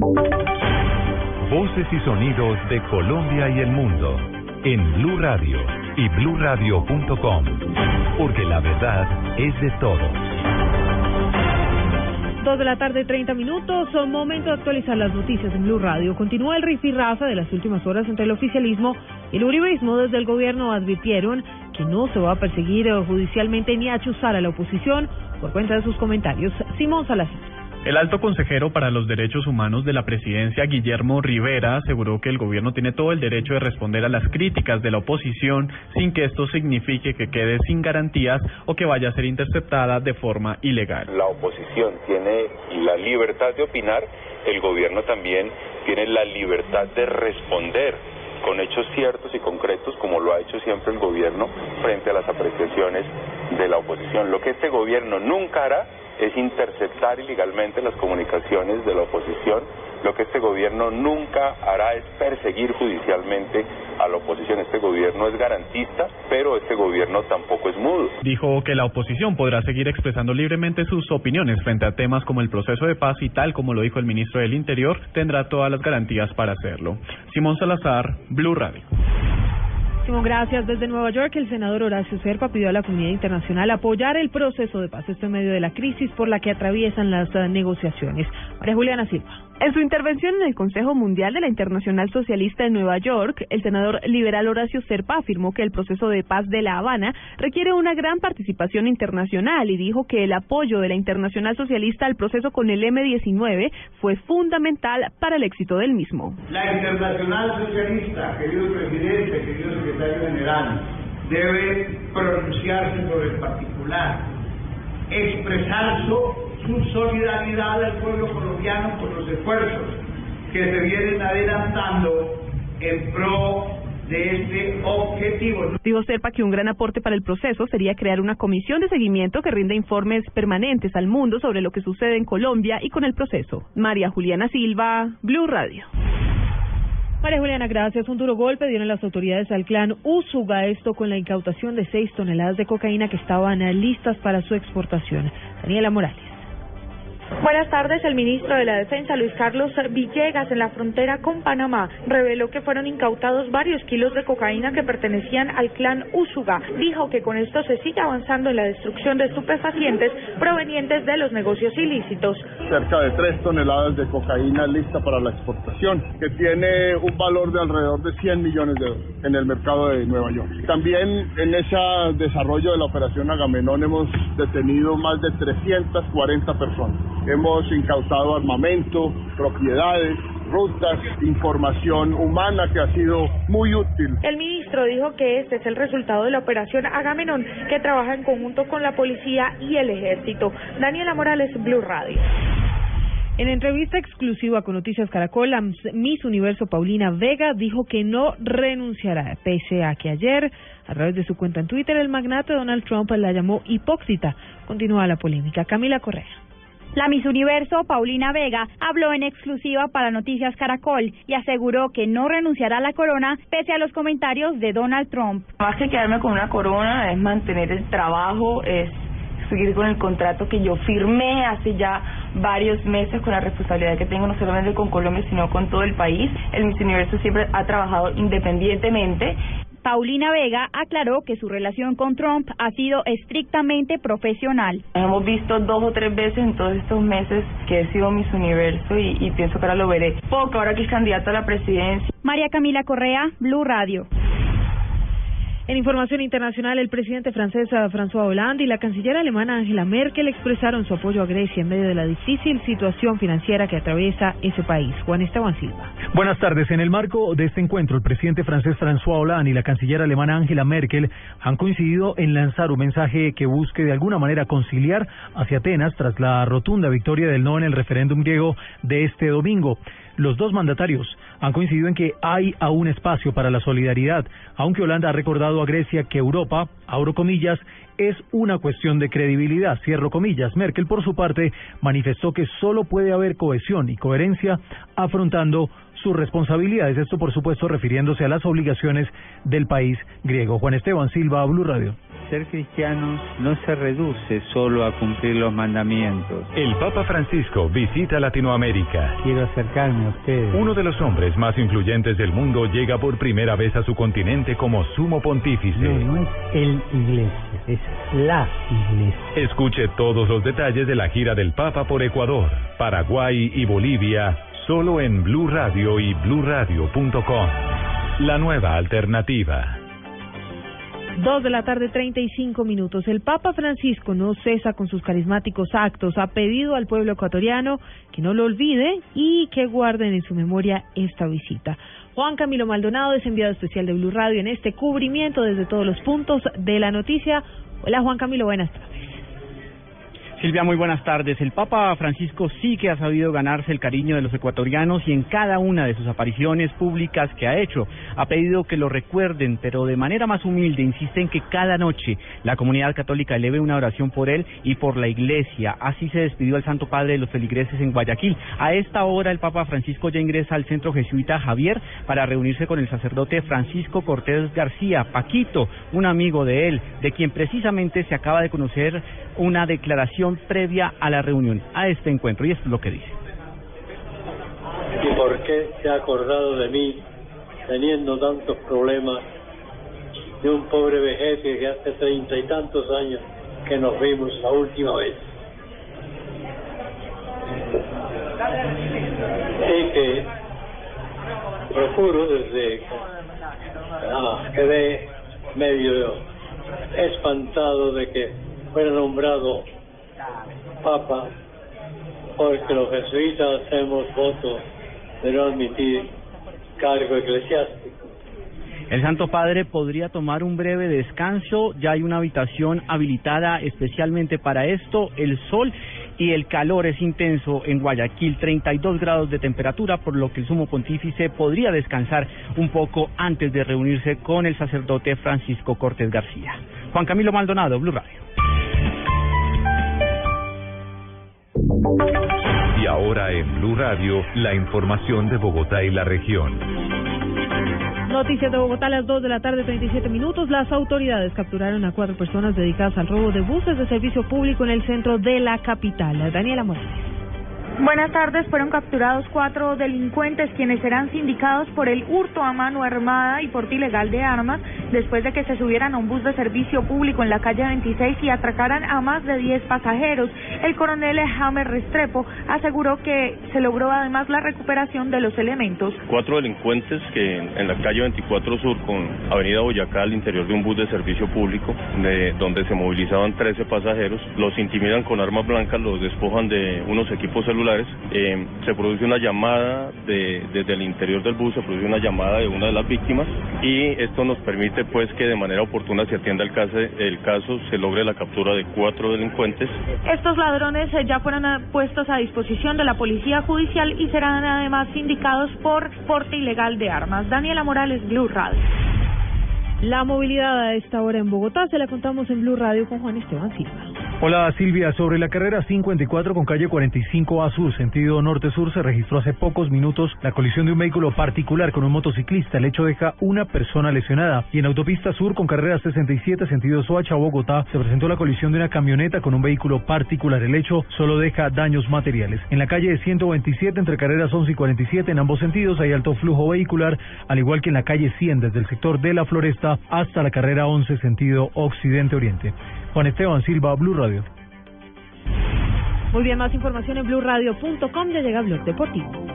Voces y sonidos de Colombia y el mundo en Blue Radio y bluradio.com, porque la verdad es de todos. Dos de la tarde, 30 minutos. Son momento de actualizar las noticias en Blue Radio. Continúa el rifirrafa de las últimas horas entre el oficialismo y el uribismo. Desde el gobierno advirtieron que no se va a perseguir judicialmente ni a chuzar a la oposición por cuenta de sus comentarios. Simón Salazar. El alto consejero para los derechos humanos de la presidencia, Guillermo Rivera, aseguró que el gobierno tiene todo el derecho de responder a las críticas de la oposición sin que esto signifique que quede sin garantías o que vaya a ser interceptada de forma ilegal. La oposición tiene la libertad de opinar, el gobierno también tiene la libertad de responder con hechos ciertos y concretos, como lo ha hecho siempre el gobierno, frente a las apreciaciones de la oposición. Lo que este gobierno nunca hará es interceptar ilegalmente las comunicaciones de la oposición. Lo que este gobierno nunca hará es perseguir judicialmente a la oposición. Este gobierno es garantista, pero este gobierno tampoco es mudo. Dijo que la oposición podrá seguir expresando libremente sus opiniones frente a temas como el proceso de paz y tal como lo dijo el ministro del Interior, tendrá todas las garantías para hacerlo. Simón Salazar, Blue Radio gracias. Desde Nueva York, el senador Horacio Serpa pidió a la comunidad internacional apoyar el proceso de paz, esto en medio de la crisis por la que atraviesan las eh, negociaciones. María Juliana Silva. En su intervención en el Consejo Mundial de la Internacional Socialista en Nueva York, el senador liberal Horacio Serpa afirmó que el proceso de paz de La Habana requiere una gran participación internacional y dijo que el apoyo de la Internacional Socialista al proceso con el M-19 fue fundamental para el éxito del mismo. La Internacional Socialista, querido presidente, querido secretario general, debe pronunciarse sobre el particular, expresar su su solidaridad al pueblo colombiano por los esfuerzos que se vienen adelantando en pro de este objetivo. Dijo Serpa que un gran aporte para el proceso sería crear una comisión de seguimiento que rinda informes permanentes al mundo sobre lo que sucede en Colombia y con el proceso. María Juliana Silva, Blue Radio. María Juliana, gracias. Un duro golpe dieron las autoridades al clan Usuga, esto con la incautación de seis toneladas de cocaína que estaban listas para su exportación. Daniela Morales. Buenas tardes. El ministro de la Defensa, Luis Carlos Villegas, en la frontera con Panamá, reveló que fueron incautados varios kilos de cocaína que pertenecían al clan Usuga. Dijo que con esto se sigue avanzando en la destrucción de estupefacientes provenientes de los negocios ilícitos. Cerca de tres toneladas de cocaína lista para la exportación, que tiene un valor de alrededor de 100 millones de dólares en el mercado de Nueva York. También en ese desarrollo de la operación Agamenón hemos detenido más de 340 personas. Hemos incautado armamento, propiedades, rutas, información humana que ha sido muy útil. El ministro dijo que este es el resultado de la operación Agamenón, que trabaja en conjunto con la policía y el ejército. Daniela Morales, Blue Radio. En entrevista exclusiva con Noticias Caracol, Miss Universo Paulina Vega dijo que no renunciará, pese a que ayer, a través de su cuenta en Twitter, el magnate Donald Trump la llamó hipócrita. Continúa la polémica. Camila Correa. La Miss Universo, Paulina Vega, habló en exclusiva para Noticias Caracol y aseguró que no renunciará a la corona pese a los comentarios de Donald Trump. Más que quedarme con una corona es mantener el trabajo, es seguir con el contrato que yo firmé hace ya varios meses con la responsabilidad que tengo no solamente con Colombia sino con todo el país. El Miss Universo siempre ha trabajado independientemente Paulina Vega aclaró que su relación con Trump ha sido estrictamente profesional. hemos visto dos o tres veces en todos estos meses que he sido Miss Universo y, y pienso que ahora lo veré poco, ahora que es candidato a la presidencia. María Camila Correa, Blue Radio. En información internacional, el presidente francés eh, François Hollande y la canciller alemana Angela Merkel expresaron su apoyo a Grecia en medio de la difícil situación financiera que atraviesa ese país. Juan Esteban Silva. Buenas tardes. En el marco de este encuentro, el presidente francés François Hollande y la canciller alemana Angela Merkel han coincidido en lanzar un mensaje que busque de alguna manera conciliar hacia Atenas tras la rotunda victoria del no en el referéndum griego de este domingo. Los dos mandatarios han coincidido en que hay aún espacio para la solidaridad, aunque Holanda ha recordado a Grecia que Europa, abro comillas, es una cuestión de credibilidad, cierro comillas. Merkel, por su parte, manifestó que solo puede haber cohesión y coherencia afrontando sus responsabilidades. Esto, por supuesto, refiriéndose a las obligaciones del país griego. Juan Esteban Silva, Blue Radio. Ser cristiano no se reduce solo a cumplir los mandamientos. El Papa Francisco visita Latinoamérica. Quiero acercarme a ustedes. Uno de los hombres más influyentes del mundo llega por primera vez a su continente como sumo pontífice. No, no es el iglesia, es la iglesia. Escuche todos los detalles de la gira del Papa por Ecuador, Paraguay y Bolivia, solo en Blue Radio y bluradio.com. La nueva alternativa. Dos de la tarde, 35 minutos. El Papa Francisco no cesa con sus carismáticos actos. Ha pedido al pueblo ecuatoriano que no lo olvide y que guarden en su memoria esta visita. Juan Camilo Maldonado es enviado especial de Blue Radio en este cubrimiento desde todos los puntos de la noticia. Hola Juan Camilo, buenas tardes. Silvia, muy buenas tardes. El Papa Francisco sí que ha sabido ganarse el cariño de los ecuatorianos y en cada una de sus apariciones públicas que ha hecho ha pedido que lo recuerden, pero de manera más humilde insiste en que cada noche la comunidad católica eleve una oración por él y por la iglesia. Así se despidió el Santo Padre de los feligreses en Guayaquil. A esta hora el Papa Francisco ya ingresa al centro jesuita Javier para reunirse con el sacerdote Francisco Cortés García, Paquito, un amigo de él, de quien precisamente se acaba de conocer una declaración previa a la reunión, a este encuentro, y esto es lo que dice. ¿Y por qué se ha acordado de mí teniendo tantos problemas de un pobre vejete que hace treinta y tantos años que nos vimos la última vez? Y que procuro desde ah, quedé medio espantado de que fuera nombrado Papa, porque los jesuitas hacemos voto de no admitir cargo eclesiástico. El Santo Padre podría tomar un breve descanso, ya hay una habitación habilitada especialmente para esto, el sol y el calor es intenso en Guayaquil, 32 grados de temperatura, por lo que el sumo pontífice podría descansar un poco antes de reunirse con el sacerdote Francisco Cortés García. Juan Camilo Maldonado, Blue Radio. En Blue Radio, la información de Bogotá y la región. Noticias de Bogotá a las 2 de la tarde, 37 minutos. Las autoridades capturaron a cuatro personas dedicadas al robo de buses de servicio público en el centro de la capital. Daniela Morales. Buenas tardes. Fueron capturados cuatro delincuentes quienes serán sindicados por el hurto a mano armada y porte ilegal de armas después de que se subieran a un bus de servicio público en la calle 26 y atracaran a más de 10 pasajeros. El coronel Hammer Restrepo aseguró que se logró además la recuperación de los elementos. Cuatro delincuentes que en la calle 24 Sur con Avenida Boyacá al interior de un bus de servicio público de, donde se movilizaban 13 pasajeros, los intimidan con armas blancas, los despojan de unos equipos celulares eh, se produce una llamada de, desde el interior del bus, se produce una llamada de una de las víctimas y esto nos permite pues que de manera oportuna se atienda el caso, el caso se logre la captura de cuatro delincuentes. Estos ladrones eh, ya fueron eh, puestos a disposición de la Policía Judicial y serán además sindicados por porte ilegal de armas. Daniela Morales, Blue Radio. La movilidad a esta hora en Bogotá se la contamos en Blue Radio con Juan Esteban Silva. Hola Silvia, sobre la carrera 54 con calle 45 A Sur, sentido norte-sur, se registró hace pocos minutos la colisión de un vehículo particular con un motociclista. El hecho deja una persona lesionada. Y en autopista sur con carrera 67, sentido Soacha, Bogotá, se presentó la colisión de una camioneta con un vehículo particular. El hecho solo deja daños materiales. En la calle 127, entre carreras 11 y 47, en ambos sentidos hay alto flujo vehicular, al igual que en la calle 100, desde el sector de la Floresta hasta la carrera 11, sentido occidente-oriente. Juan Esteban Silva, Blue Radio. Muy bien, más información en blueradio.com. Ya llega Blog Deportivo.